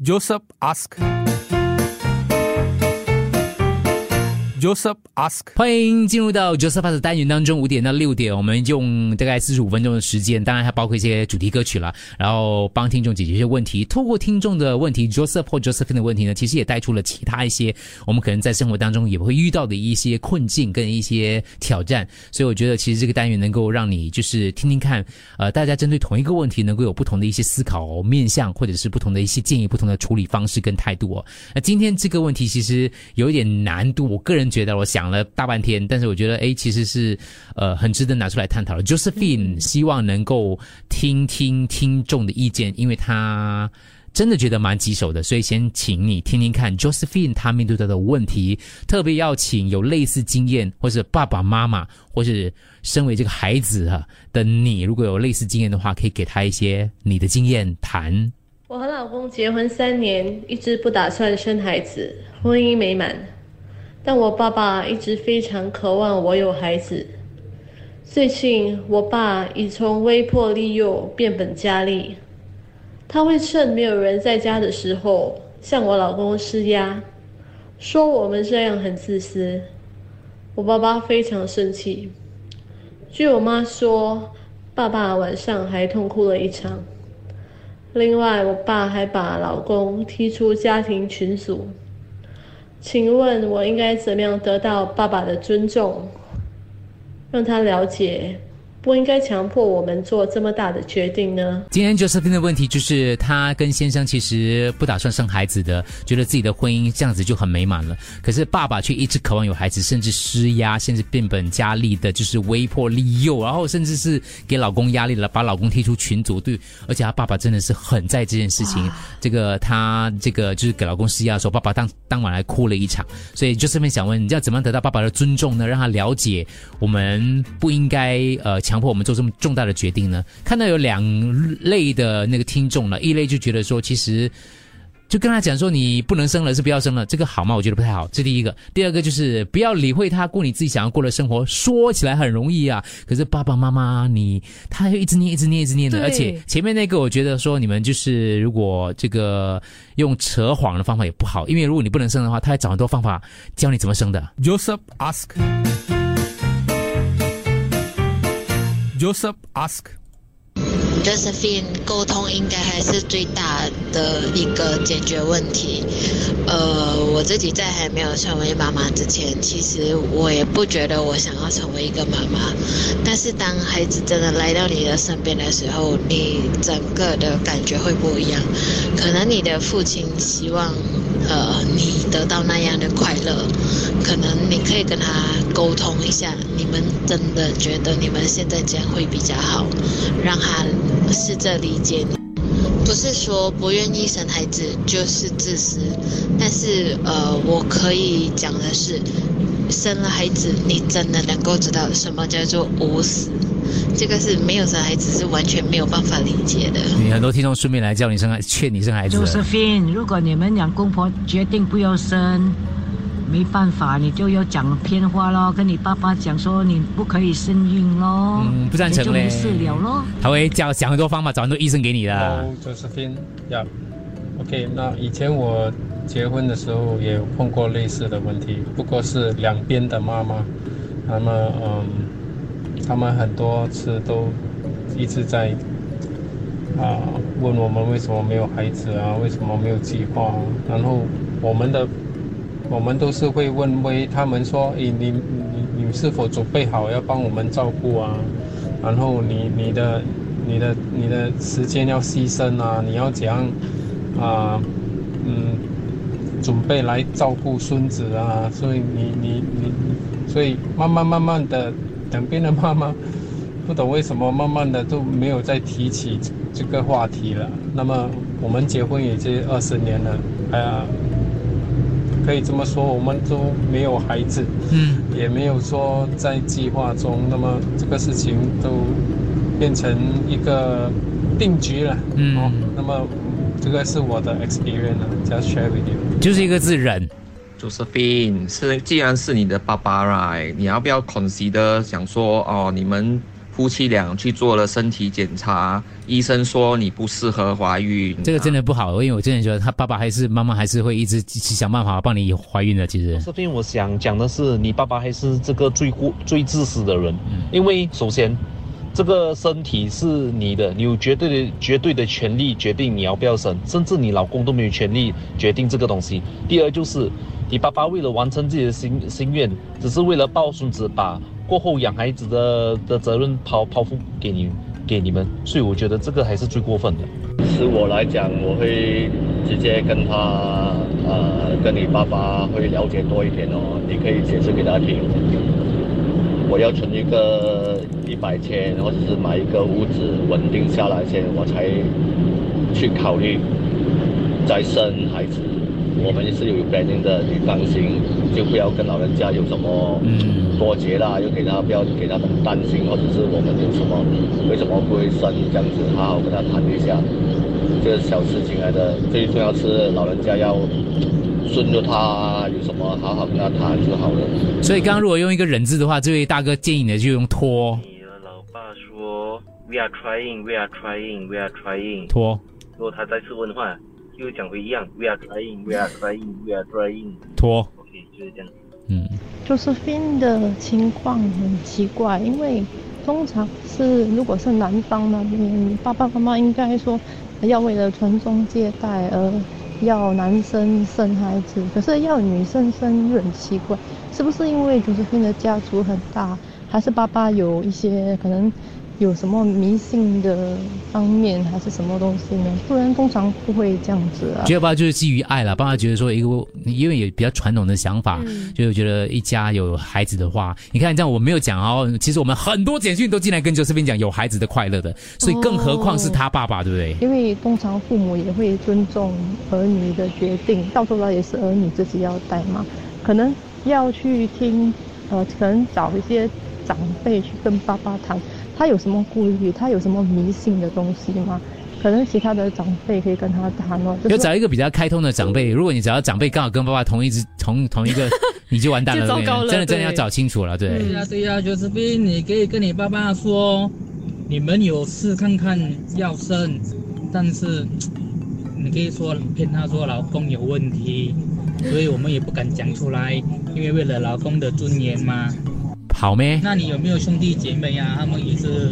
Joseph ask. Joseph ask，欢迎进入到 Joseph 的单元当中，五点到六点，我们用大概四十五分钟的时间，当然还包括一些主题歌曲了，然后帮听众解决一些问题。透过听众的问题，Joseph 或 Josephine 的问题呢，其实也带出了其他一些我们可能在生活当中也会遇到的一些困境跟一些挑战。所以我觉得，其实这个单元能够让你就是听听看，呃，大家针对同一个问题能够有不同的一些思考面向，或者是不同的一些建议、不同的处理方式跟态度哦。那今天这个问题其实有一点难度，我个人。觉得我想了大半天，但是我觉得哎，其实是呃很值得拿出来探讨的。Josephine 希望能够听听听众的意见，因为他真的觉得蛮棘手的，所以先请你听听看 Josephine 他面对到的问题，特别要请有类似经验，或是爸爸妈妈，或是身为这个孩子哈的你，如果有类似经验的话，可以给他一些你的经验谈。我和老公结婚三年，一直不打算生孩子，婚姻美满。但我爸爸一直非常渴望我有孩子。最近，我爸已从威迫利诱变本加厉，他会趁没有人在家的时候向我老公施压，说我们这样很自私。我爸爸非常生气。据我妈说，爸爸晚上还痛哭了一场。另外，我爸还把老公踢出家庭群组。请问，我应该怎么样得到爸爸的尊重，让他了解？不应该强迫我们做这么大的决定呢。今天 Josephine 的问题就是，她跟先生其实不打算生孩子的，觉得自己的婚姻这样子就很美满了。可是爸爸却一直渴望有孩子，甚至施压，甚至变本加厉的，就是威迫利诱，然后甚至是给老公压力了，把老公踢出群组。对，而且她爸爸真的是很在这件事情。这个她这个就是给老公施压的时候，爸爸当当晚还哭了一场。所以 Josephine 想问，你要怎么样得到爸爸的尊重呢？让他了解我们不应该呃。强迫我们做这么重大的决定呢？看到有两类的那个听众了，一类就觉得说，其实就跟他讲说，你不能生了，是不要生了，这个好吗？我觉得不太好。这第一个，第二个就是不要理会他，过你自己想要过的生活。说起来很容易啊，可是爸爸妈妈你，他一直念，一直念，一直念的。而且前面那个，我觉得说你们就是如果这个用扯谎的方法也不好，因为如果你不能生的话，他还找很多方法教你怎么生的。Joseph ask。Joseph ask，Josephine，沟通应该还是最大的一个解决问题。呃，我自己在还没有成为妈妈之前，其实我也不觉得我想要成为一个妈妈。但是当孩子真的来到你的身边的时候，你整个的感觉会不一样。可能你的父亲希望。呃，你得到那样的快乐，可能你可以跟他沟通一下，你们真的觉得你们现在这样会比较好，让他试着理解你。不是说不愿意生孩子就是自私，但是呃，我可以讲的是，生了孩子，你真的能够知道什么叫做无私。这个是没有生孩子是完全没有办法理解的。你很多听众顺便来叫你生孩，劝你生孩子。Josephine，如果你们两公婆决定不要生，没办法，你就要讲偏话咯，跟你爸爸讲说你不可以生孕咯。嗯，不赞成嘞。就没事了咯。他会教想很多方法，找很多医生给你的。Josephine，Yeah，OK，那以前我结婚的时候也碰过类似的问题，不过是两边的妈妈，那么嗯。他们很多次都一直在啊问我们为什么没有孩子啊，为什么没有计划？然后我们的我们都是会问为他们说，诶，你你你是否准备好要帮我们照顾啊？然后你你的你的你的时间要牺牲啊？你要怎样啊？嗯，准备来照顾孙子啊？所以你你你，所以慢慢慢慢的。两边的妈妈不懂为什么，慢慢的都没有再提起这个话题了。那么我们结婚已经二十年了，哎呀，可以这么说，我们都没有孩子，嗯，也没有说在计划中。那么这个事情都变成一个定局了，嗯。那么这个是我的 experience，just share with you，就是一个字忍。Josephine 是，既然是你的爸爸，right？你要不要 consider 想说，哦，你们夫妻俩去做了身体检查，医生说你不适合怀孕。这个真的。不好，因为我真的觉得他爸爸还是妈妈还是会一直想办法帮你怀孕的。其实，这边我想讲的是，你爸爸还是这个最过最自私的人，因为首先，这个身体是你的，你有绝对的绝对的权利决定你要不要生，甚至你老公都没有权利决定这个东西。第二就是，你爸爸为了完成自己的心心愿，只是为了抱孙子，把过后养孩子的的责任抛抛付给你给你们，所以我觉得这个还是最过分的。是我来讲，我会直接跟他，呃，跟你爸爸会了解多一点哦。你可以解释给他听，我要存一个一百千，或者是买一个屋子稳定下来先，我才去考虑再生孩子。我们是有 planning 的，你放心，就不要跟老人家有什么多节啦，又给他不要给他们担心，或者是我们有什么为什么不会生这样子，好好跟他谈一下，这个小事情来的，最重要是老人家要顺着他，有什么好好跟他谈就好了。所以刚刚如果用一个忍字的话，这位大哥建议你就用拖你的老爸说，We are trying, we are trying, we are trying。拖如果他再次问的话，又讲回一样，We are trying, we are trying, we are trying。拖。OK，就是这样。嗯，Josephine 的情况很奇怪，因为通常是如果是男方那边，爸爸妈妈应该说要为了传宗接代而要男生生孩子，可是要女生生又很奇怪，是不是因为 Josephine 的家族很大，还是爸爸有一些可能有什么迷信的方面，还是什么东西呢？不然通常不会这样子啊。觉得爸爸就是基于爱了，爸爸觉得说一个，因为有比较传统的想法，就是觉得一家有孩子的话，你看这样我没有讲哦，其实我们很多简讯都进来跟 Josephine 讲有孩子的快乐的，所以更何况是他爸爸，对不对？因为通常父母也会尊重儿女的决定，到头来也是儿女自己要带嘛。可能要去听，呃，可能找一些长辈去跟爸爸谈，他有什么顾虑，他有什么迷信的东西吗？可能其他的长辈可以跟他谈哦。就是要找一个比较开通的长辈，如果你找到长辈刚好跟爸爸同一只 同同一个，你就完蛋了，就糟糕了真的真的要找清楚了，对。对呀、对呀、就是斌，你可以跟你爸爸说，你们有事看看要生，但是你可以说骗他说老公有问题，所以我们也不敢讲出来，因为为了老公的尊严嘛。好咩？那你有没有兄弟姐妹啊？他们也是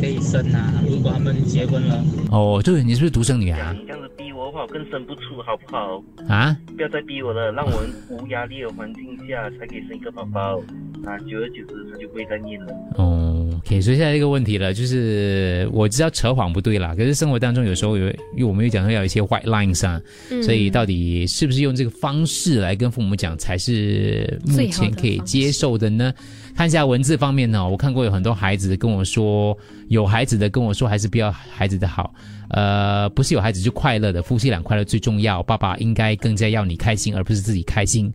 可以生啊，如果他们结婚了。哦，对，你是不是独生女啊？你这样子逼我的话，我更生不出，好不好？啊？不要再逼我了，让我们无压力的环境下才可以生一个宝宝。啊，久而久之，他就不会再念了。哦，OK，所以现在这个问题了，就是我知道扯谎不对啦，可是生活当中有时候有，因为我们又讲到要有一些 white lines 啊，嗯所以到底是不是用这个方式来跟父母讲才是目前可以接受的呢？看一下文字方面呢，我看过有很多孩子跟我说，有孩子的跟我说还是不要孩子的好，呃，不是有孩子就快乐的，夫妻俩快乐最重要，爸爸应该更加要你开心，而不是自己开心。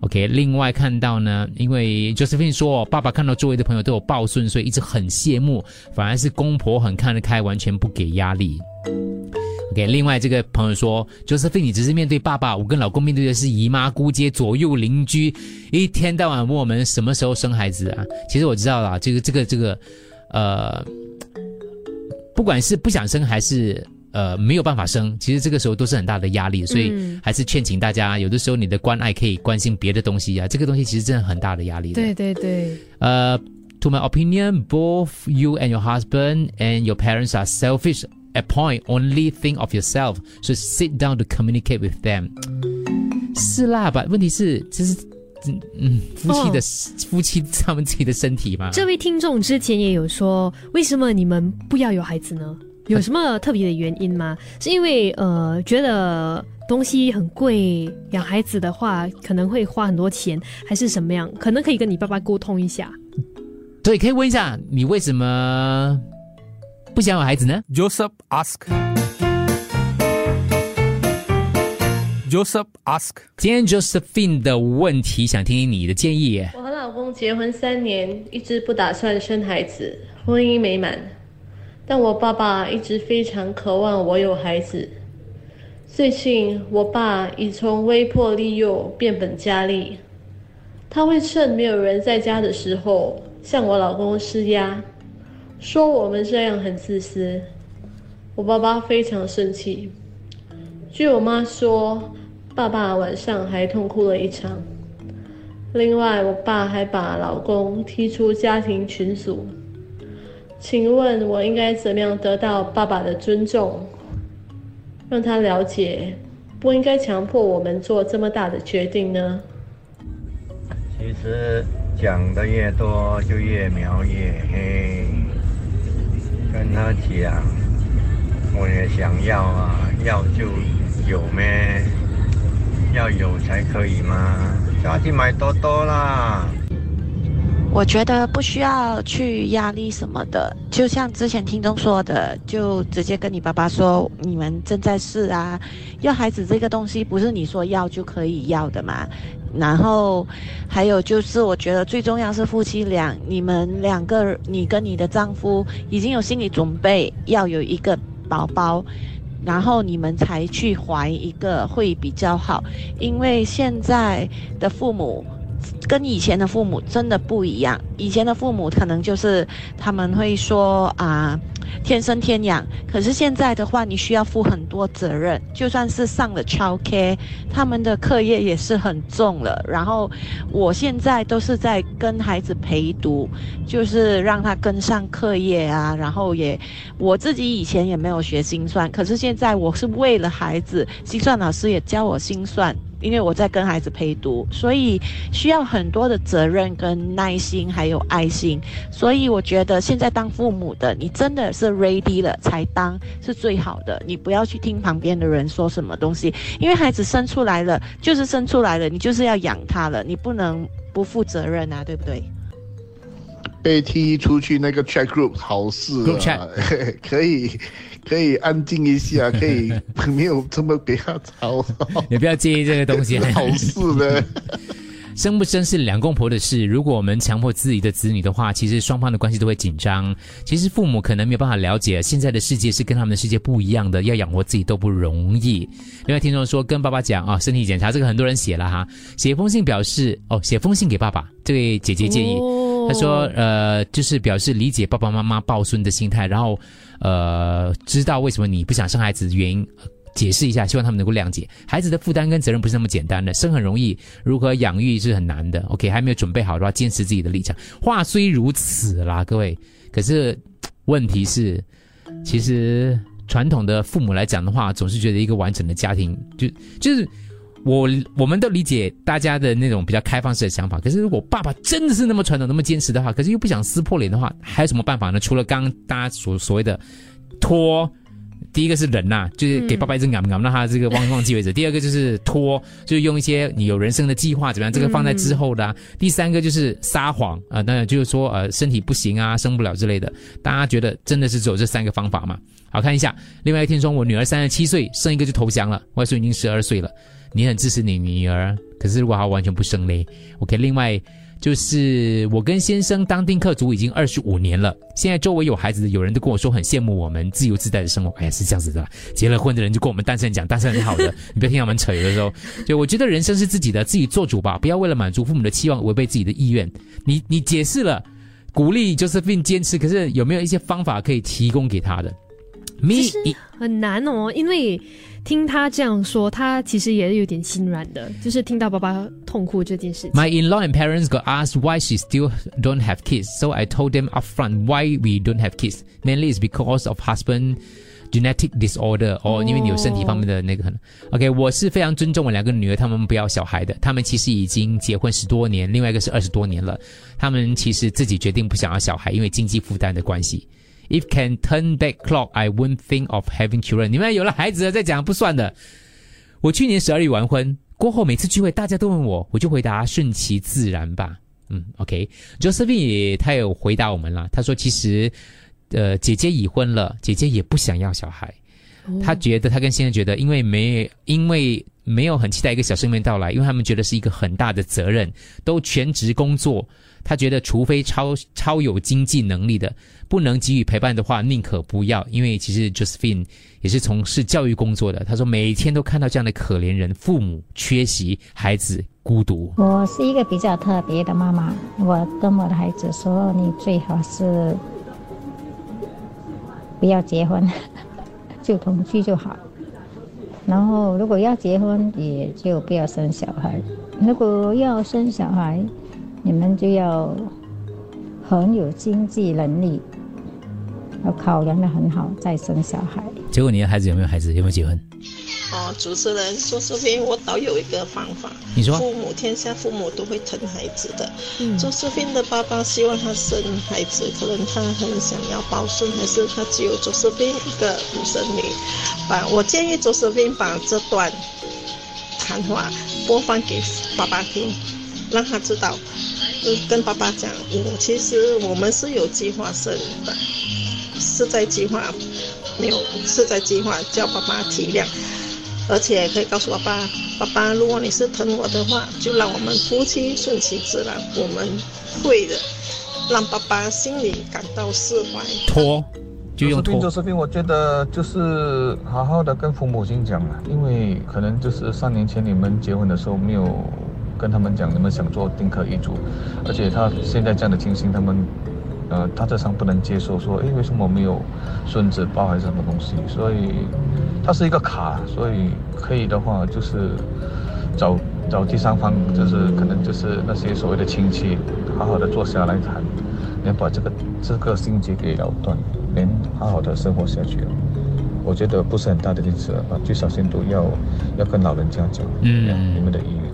OK，另外看到呢，因为 Josephine 说，爸爸看到周围的朋友都有抱孙，所以一直很羡慕，反而是公婆很看得开，完全不给压力。OK，另外这个朋友说，Josephine 你只是面对爸爸，我跟老公面对的是姨妈姑姐、左右邻居，一天到晚问我们什么时候生孩子啊。其实我知道啦，这个这个这个，呃，不管是不想生还是呃没有办法生，其实这个时候都是很大的压力，所以嗯还是劝请大家，有的时候你的关爱可以关心别的东西啊，这个东西其实真的很大的压力的。对对对，呃，To my opinion, both you and your husband and your parents are selfish at point. Only think of yourself. So sit down to communicate with them. 是啦吧？问题是，这是嗯嗯，夫妻的、夫妻他们自己的身体嘛。这位听众之前也有说，为什么你们不要有孩子呢？有什么特别的原因吗？是因为呃觉得东西很贵，养孩子的话可能会花很多钱，还是什么样？可能可以跟你爸爸沟通一下。对，可以问一下你为什么不想有孩子呢 Joseph ask. Joseph ask. 今天 Josephine 的问题，想听听你的建议耶。我和老公结婚三年，一直不打算生孩子，婚姻美满。但我爸爸一直非常渴望我有孩子。最近，我爸已从威迫利诱变本加厉，他会趁没有人在家的时候向我老公施压。说我们这样很自私。我爸爸非常生气。据我妈说，爸爸晚上还痛哭了一场。另外，我爸还把老公踢出家庭群组。请问，我应该怎么样得到爸爸的尊重，让他了解不应该强迫我们做这么大的决定呢？其实讲的越多，就越描越黑。跟他讲，我也想要啊，要就有咩？要有才可以吗？家庭买多多啦。我觉得不需要去压力什么的，就像之前听众说的，就直接跟你爸爸说，你们正在试啊，要孩子这个东西不是你说要就可以要的嘛。然后还有就是，我觉得最重要是夫妻俩，你们两个，你跟你的丈夫已经有心理准备要有一个宝宝，然后你们才去怀一个会比较好，因为现在的父母。跟以前的父母真的不一样，以前的父母可能就是他们会说啊，天生天养。可是现在的话，你需要负很多责任，就算是上了超 K，他们的课业也是很重了。然后我现在都是在跟孩子陪读，就是让他跟上课业啊。然后也我自己以前也没有学心算，可是现在我是为了孩子，心算老师也教我心算。因为我在跟孩子陪读，所以需要很多的责任、跟耐心，还有爱心。所以我觉得现在当父母的，你真的是 ready 了才当是最好的。你不要去听旁边的人说什么东西，因为孩子生出来了就是生出来了，你就是要养他了，你不能不负责任啊，对不对？被踢出去那个 chat group 好事啊，可以。可以安静一下，可以 没有这么给他吵。你不要介意这个东西，好事的。生不生是两公婆的事。如果我们强迫自己的子女的话，其实双方的关系都会紧张。其实父母可能没有办法了解现在的世界是跟他们的世界不一样的，要养活自己都不容易。另外，听众说跟爸爸讲啊，身体检查这个很多人写了哈，写封信表示哦，写封信给爸爸。这位姐姐建议，她说呃，就是表示理解爸爸妈妈抱孙的心态，然后。呃，知道为什么你不想生孩子的原因，解释一下，希望他们能够谅解。孩子的负担跟责任不是那么简单的，生很容易，如何养育是很难的。OK，还没有准备好的话，坚持自己的立场。话虽如此啦，各位，可是问题是，其实传统的父母来讲的话，总是觉得一个完整的家庭，就就是。我我们都理解大家的那种比较开放式的想法，可是如果爸爸真的是那么传统、那么坚持的话，可是又不想撕破脸的话，还有什么办法呢？除了刚大家所所谓的拖，第一个是忍呐，就是给爸爸一直咬咬，让他这个忘忘记为止；第二个就是拖，就是用一些你有人生的计划怎么样，这个放在之后的；第三个就是撒谎啊，当然就是说呃身体不行啊，生不了之类的。大家觉得真的是只有这三个方法吗？好看一下，另外一天说，我女儿三十七岁，生一个就投降了，外孙已经十二岁了。你很支持你女儿，可是如果她完全不生嘞？OK，另外就是我跟先生当丁克族已经二十五年了，现在周围有孩子的，有人都跟我说很羡慕我们自由自在的生活。哎呀，是这样子的，结了婚的人就跟我们单身讲，单身很好的，你不要听他们扯。有的时候，就我觉得人生是自己的，自己做主吧，不要为了满足父母的期望，违背自己的意愿。你你解释了，鼓励就是并坚持，可是有没有一些方法可以提供给他的？其实很难哦，因为。听他这样说，他其实也有点心软的，就是听到爸爸痛哭这件事情。My in-law and parents got asked why she still don't have kids, so I told them upfront why we don't have kids. Mainly is because of husband genetic disorder，哦，因为你有身体方面的那个。OK，我是非常尊重我两个女儿，她们不要小孩的，她们其实已经结婚十多年，另外一个是二十多年了，她们其实自己决定不想要小孩，因为经济负担的关系。If can turn back clock, I won't think of having children. 你们有了孩子了再讲不算的。我去年十二月完婚过后，每次聚会大家都问我，我就回答顺其自然吧。嗯，OK，Josephine 他有回答我们了。他说其实，呃，姐姐已婚了，姐姐也不想要小孩。他觉得他跟先生觉得，因为没因为没有很期待一个小生命到来，因为他们觉得是一个很大的责任，都全职工作。他觉得，除非超超有经济能力的，不能给予陪伴的话，宁可不要。因为其实 Josephine 也是从事教育工作的，他说每天都看到这样的可怜人，父母缺席，孩子孤独。我是一个比较特别的妈妈，我跟我的孩子说，你最好是不要结婚，就同居就好。然后如果要结婚，也就不要生小孩。如果要生小孩，你们就要很有经济能力，要考量的很好再生小孩。结果你的孩子有没有孩子？有没有结婚？哦，主持人说这边我倒有一个方法。你说。父母天下父母都会疼孩子的。嗯。周世斌的爸爸希望他生孩子，可能他很想要抱孙，还是他只有周世斌一个独生女。把我建议周世斌把这段谈话播放给爸爸听，让他知道，跟爸爸讲，我其实我们是有计划生的，是在计划，没有是在计划，叫爸爸体谅。而且可以告诉爸爸，爸爸，如果你是疼我的话，就让我们夫妻顺其自然，我们会的，让爸爸心里感到释怀。拖，就用拖。视频，我觉得就是好好的跟父母亲讲了，因为可能就是三年前你们结婚的时候没有跟他们讲你们想做丁克一族，而且他现在这样的情形，他们。呃，他这上不能接受，说，哎，为什么没有孙子抱还是什么东西？所以，它是一个卡，所以可以的话，就是找找第三方，就是可能就是那些所谓的亲戚，好好的坐下来谈，能把这个这个心结给了断，能好好的生活下去。我觉得不是很大的例子啊，最少限度要要跟老人家讲，嗯，你们的意愿。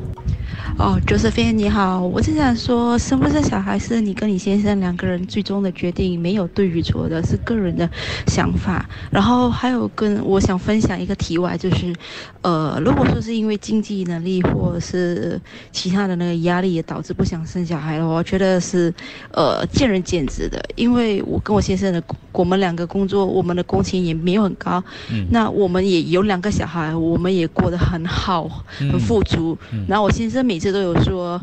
哦，Josephine 你好，我是想说，生不生小孩是你跟你先生两个人最终的决定，没有对与错的，是个人的想法。然后还有跟我想分享一个题外，就是，呃，如果说是因为经济能力或者是其他的那个压力也导致不想生小孩的话，我觉得是，呃，见仁见智的。因为我跟我先生的，我们两个工作，我们的工钱也没有很高，嗯，那我们也有两个小孩，我们也过得很好，很富足。然后我先生每次都有说，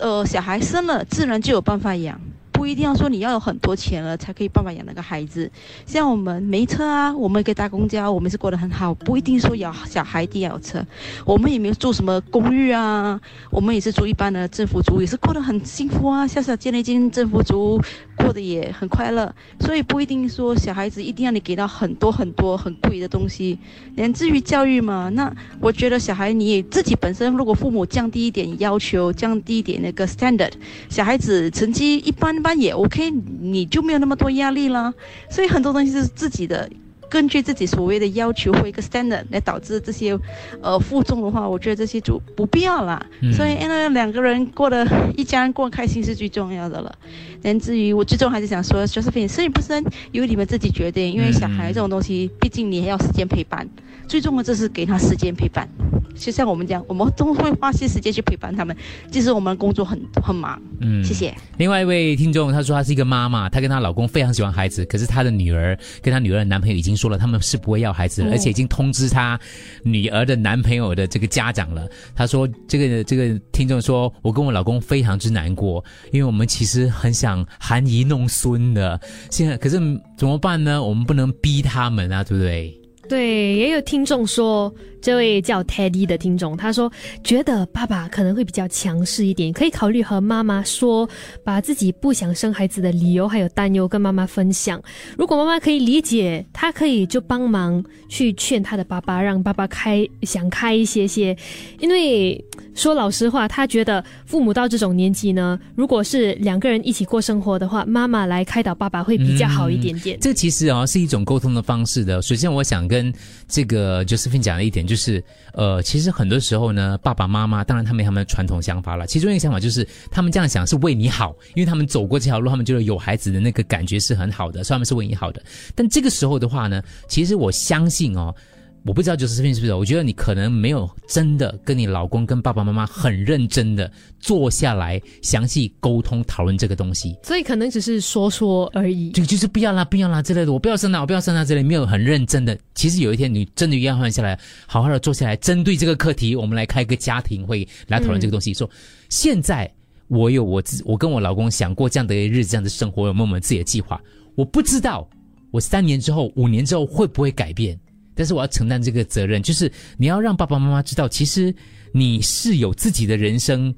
呃，小孩生了，自然就有办法养。不一定要说你要有很多钱了才可以办法养那个孩子，像我们没车啊，我们可以搭公交，我们是过得很好，不一定说要小孩一定要有车，我们也没有住什么公寓啊，我们也是住一般的政府租，也是过得很幸福啊，小小建了一间政府租，过得也很快乐，所以不一定说小孩子一定要你给到很多很多很贵的东西，连至于教育嘛，那我觉得小孩你也自己本身如果父母降低一点要求，降低一点那个 standard，小孩子成绩一般。那也 OK，你就没有那么多压力了。所以很多东西是自己的，根据自己所谓的要求或一个 standard 来导致这些，呃，负重的话，我觉得这些就不必要了。所以，因为两个人过得一家人过开心是最重要的了。但至于我最终还是想说，Josephine 生与不生由你们自己决定，因为小孩这种东西，毕竟你还要时间陪伴。最重要就是给他时间陪伴，就像我们讲，我们都会花些时间去陪伴他们。即使我们工作很很忙，嗯，谢谢。另外一位听众他说，她是一个妈妈，她跟她老公非常喜欢孩子，可是她的女儿跟她女儿的男朋友已经说了，他们是不会要孩子，而且已经通知她女儿的男朋友的这个家长了。他说，这个这个听众说，我跟我老公非常之难过，因为我们其实很想含饴弄孙的，现在可是怎么办呢？我们不能逼他们啊，对不对？对，也有听众说。这位叫 Teddy 的听众，他说觉得爸爸可能会比较强势一点，可以考虑和妈妈说，把自己不想生孩子的理由还有担忧跟妈妈分享。如果妈妈可以理解，他可以就帮忙去劝他的爸爸，让爸爸开想开一些些。因为说老实话，他觉得父母到这种年纪呢，如果是两个人一起过生活的话，妈妈来开导爸爸会比较好一点点。这其实啊是一种沟通的方式的。首先，我想跟这个 Josephine 讲的一点。就是，呃，其实很多时候呢，爸爸妈妈当然他们有他们的传统想法了。其中一个想法就是，他们这样想是为你好，因为他们走过这条路，他们觉得有孩子的那个感觉是很好的，所以他们是为你好的。但这个时候的话呢，其实我相信哦。我不知道就是视频是不是？我觉得你可能没有真的跟你老公、跟爸爸妈妈很认真的坐下来详细沟通讨论这个东西，所以可能只是说说而已。这个就是不要啦，不要啦之类的，我不要生啦，我不要生啦之类，没有很认真的。其实有一天你真的要换下来，好好的坐下来，针对这个课题，我们来开一个家庭会来讨论这个东西。说现在我有我自，我跟我老公想过这样的日子，这样的生活，有没有我们自己的计划？我不知道我三年之后、五年之后会不会改变。但是我要承担这个责任，就是你要让爸爸妈妈知道，其实你是有自己的人生，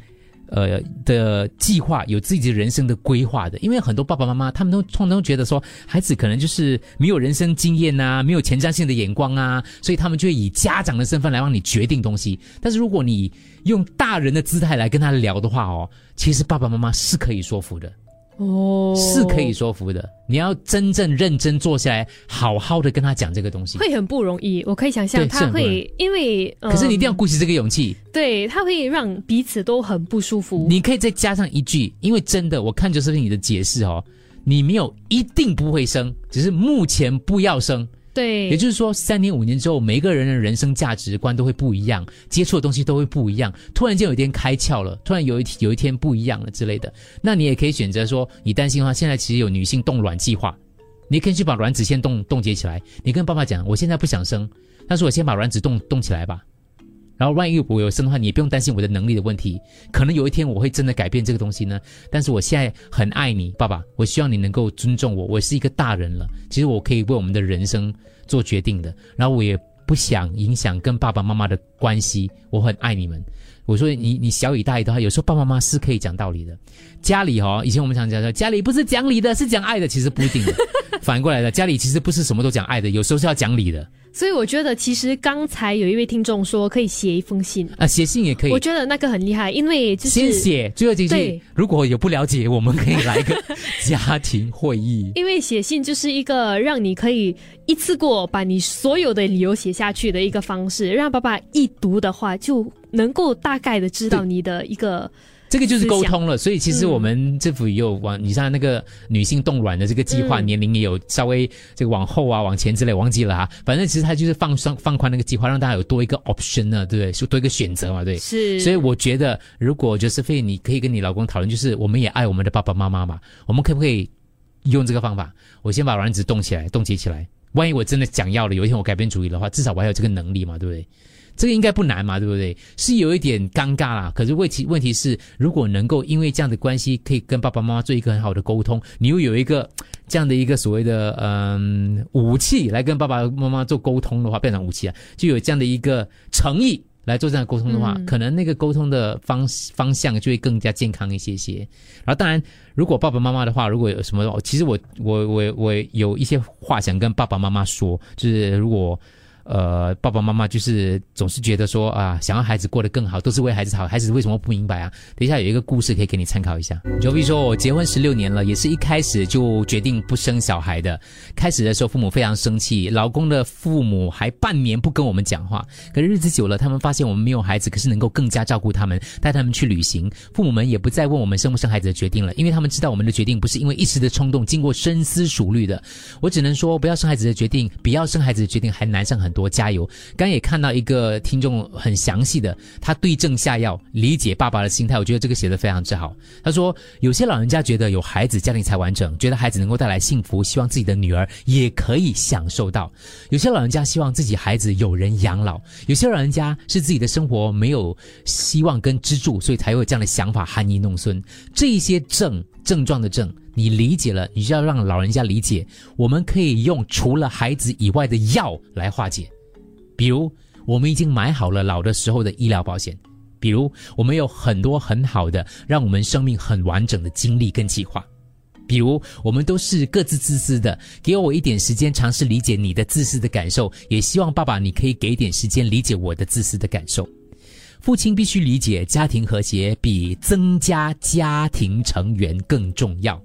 呃的计划，有自己的人生的规划的。因为很多爸爸妈妈他们都通常都觉得说，孩子可能就是没有人生经验啊，没有前瞻性的眼光啊，所以他们就会以家长的身份来帮你决定东西。但是如果你用大人的姿态来跟他聊的话哦，其实爸爸妈妈是可以说服的。哦，是可以说服的。你要真正认真坐下来，好好的跟他讲这个东西，会很不容易。我可以想象他会，因为可是你一定要嗯鼓起这个勇气。对，他会让彼此都很不舒服。你可以再加上一句，因为真的，我看就是你的解释哦，你没有一定不会生，只是目前不要生。对，也就是说，三年五年之后，每一个人的人生价值观都会不一样，接触的东西都会不一样。突然间有一天开窍了，突然有一有一天不一样了之类的，那你也可以选择说，你担心的话，现在其实有女性冻卵计划，你可以去把卵子先冻冻结起来。你跟爸爸讲，我现在不想生，但是我先把卵子冻冻起来吧。然后万一我有生的话，你也不用担心我的能力的问题。可能有一天我会真的改变这个东西呢。但是我现在很爱你，爸爸，我希望你能够尊重我。我是一个大人了，其实我可以为我们的人生做决定的。然后我也不想影响跟爸爸妈妈的关系，我很爱你们。我说你你小以大义的话，有时候爸爸妈妈是可以讲道理的。家里哦，以前我们常讲说，家里不是讲理的，是讲爱的，其实不一定。反过来的，家里其实不是什么都讲爱的，有时候是要讲理的。所以我觉得，其实刚才有一位听众说可以写一封信，啊，写信也可以。我觉得那个很厉害，因为就是先写，最后几句对。如果有不了解，我们可以来一个家庭会议。因为写信就是一个让你可以一次过把你所有的理由写下去的一个方式，让爸爸一读的话就能够大概的知道你的一个。这个就是沟通了，所以其实我们政府也有往你像那个女性冻卵的这个计划，嗯年龄也有稍微这个往后啊、往前之类，忘记了哈。反正其实它就是放松放宽那个计划，让大家有多一个 option 呢，对不对？是多一个选择嘛，对。是所以我觉得，如果 Josephine 你可以跟你老公讨论，就是我们也爱我们的爸爸妈妈嘛，我们可不可以用这个方法？我先把卵子冻起来，冻结起来。万一我真的想要了，有一天我改变主意的话，至少我还有这个能力嘛，对不对？这个应该不难嘛，对不对？是有一点尴尬啦，可是问题问题是，如果能够因为这样的关系，可以跟爸爸妈妈做一个很好的沟通，你又有一个这样的一个所谓的嗯武器来跟爸爸妈妈做沟通的话，变成武器啊，就有这样的一个诚意来做这样的沟通的话，嗯可能那个沟通的方方向就会更加健康一些些。然后当然，如果爸爸妈妈的话，如果有什么，其实我我我我有一些话想跟爸爸妈妈说，就是如果。呃，爸爸妈妈就是总是觉得说啊，想要孩子过得更好，都是为孩子好，孩子为什么不明白啊？等一下有一个故事可以给你参考一下。Jovi 说，我结婚十六年了，也是一开始就决定不生小孩的。开始的时候，父母非常生气，老公的父母还半年不跟我们讲话。可是日子久了，他们发现我们没有孩子，可是能够更加照顾他们，带他们去旅行。父母们也不再问我们生不生孩子的决定了，因为他们知道我们的决定不是因为一时的冲动，经过深思熟虑的。我只能说，不要生孩子的决定，比要生孩子的决定还难上很多。多加油！刚也看到一个听众很详细的，他对症下药，理解爸爸的心态，我觉得这个写的非常之好。他说，有些老人家觉得有孩子家庭才完整，觉得孩子能够带来幸福，希望自己的女儿也可以享受到；有些老人家希望自己孩子有人养老，有些老人家是自己的生活没有希望跟支柱，所以才会有这样的想法，含饴弄孙。这一些症症状的症，你理解了，你就要让老人家理解，我们可以用除了孩子以外的药来化解。比如，我们已经买好了老的时候的医疗保险；比如，我们有很多很好的让我们生命很完整的经历跟计划；比如，我们都是各自自私的，给我一点时间尝试理解你的自私的感受，也希望爸爸你可以给点时间理解我的自私的感受。父亲必须理解，家庭和谐比增加家庭成员更重要。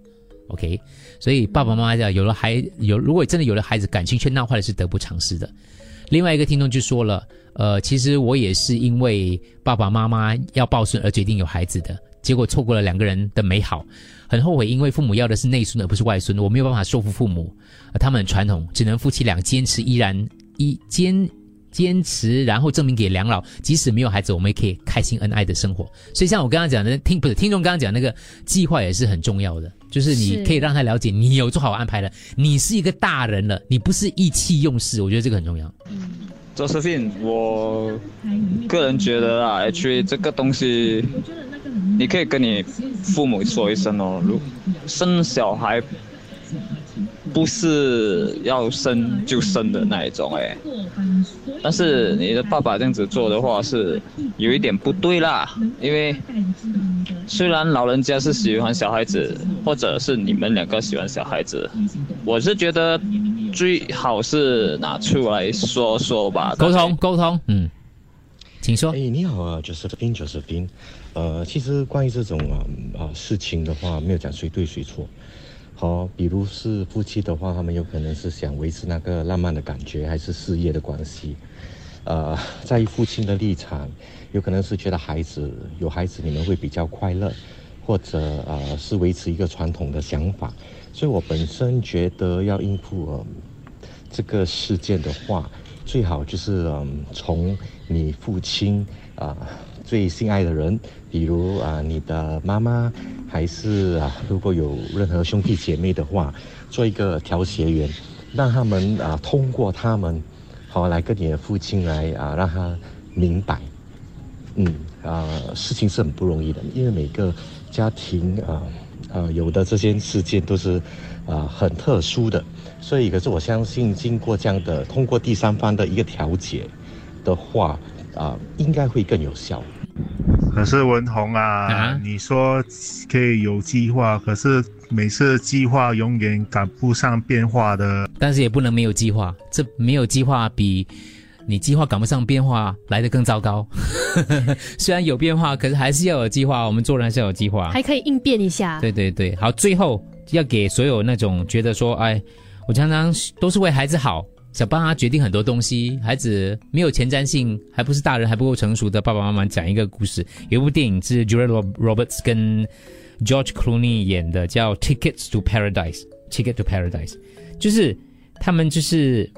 OK，所以爸爸妈妈讲，有了孩有，如果真的有了孩子，感情却闹坏了，是得不偿失的。另外一个听众就说了，呃，其实我也是因为爸爸妈妈要抱孙而决定有孩子的，结果错过了两个人的美好，很后悔，因为父母要的是内孙而不是外孙，我没有办法说服父母，他们很传统，只能夫妻俩坚持依然一坚。坚持，然后证明给两老，即使没有孩子，我们也可以开心恩爱的生活。所以像我刚刚讲的，听不是听众刚刚讲那个计划也是很重要的，就是你可以让他了解你有做好安排了，你是一个大人了，你不是意气用事，我觉得这个很重要。Josephine，我个人觉得啊，actually 这个东西，你可以跟你父母说一声哦，如生小孩不是要生就生的那一种哎，但是你的爸爸这样子做的话是有一点不对啦，因为虽然老人家是喜欢小孩子，或者是你们两个喜欢小孩子，我是觉得最好是拿出来说说吧，沟通沟通，嗯，请说。哎，你好啊，Josephine，Josephine，呃，其实关于这种啊啊事情的话，没有讲谁对谁错。好，比如是夫妻的话，他们有可能是想维持那个浪漫的感觉，还是事业的关系。呃，在于父亲的立场，有可能是觉得孩子有孩子，你们会比较快乐，或者呃是维持一个传统的想法。所以我本身觉得要应付呃这个事件的话，最好就是嗯从你父亲啊最心爱的人，比如啊你的妈妈，还是啊如果有任何兄弟姐妹的话，做一个调解员，让他们啊通过他们。好，来跟你的父亲来啊，让他明白，嗯啊，事情是很不容易的，因为每个家庭啊啊有的这些事件都是啊很特殊的，所以可是我相信，经过这样的通过第三方的一个调解的话啊，应该会更有效。可是文宏啊，你说可以有计划，可是。每次计划永远赶不上变化的，但是也不能没有计划。这没有计划比你计划赶不上变化来的更糟糕。虽然有变化，可是还是要有计划。我们做人还是要有计划，还可以应变一下。对对对，好，最后要给所有那种觉得说，哎，我常常都是为孩子好，想帮他决定很多东西，孩子没有前瞻性，还不是大人，还不够成熟的爸爸妈妈，讲一个故事。有一部电影是 Julia Roberts 跟。George Clooney 演的叫《Tickets to Paradise》，Ticket to Paradise，就是他们就是，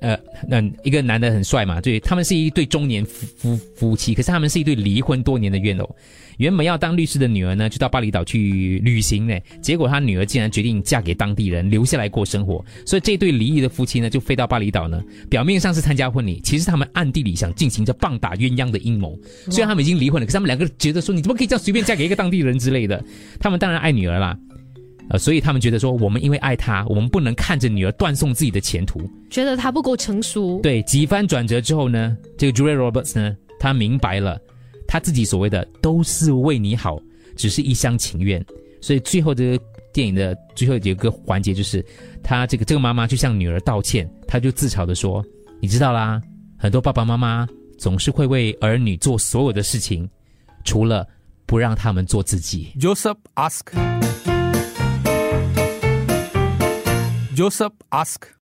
呃，那一个男的很帅嘛，对，他们是一对中年夫夫夫妻，可是他们是一对离婚多年的怨偶。原本要当律师的女儿呢，就到巴厘岛去旅行呢，结果他女儿竟然决定嫁给当地人，留下来过生活。所以这对离异的夫妻呢，就飞到巴厘岛呢，表面上是参加婚礼，其实他们暗地里想进行着棒打鸳鸯的阴谋。虽然他们已经离婚了，可是他们两个觉得说，你怎么可以这样随便嫁给一个当地人之类的？他们当然爱女儿啦，呃，所以他们觉得说，我们因为爱她，我们不能看着女儿断送自己的前途，觉得她不够成熟。对，几番转折之后呢，这个 Julia Roberts 呢，他明白了。他自己所谓的都是为你好，只是一厢情愿。所以最后这个电影的最后有一个环节，就是他这个这个妈妈就向女儿道歉，他就自嘲的说：“你知道啦，很多爸爸妈妈总是会为儿女做所有的事情，除了不让他们做自己。” Joseph ask. Joseph ask.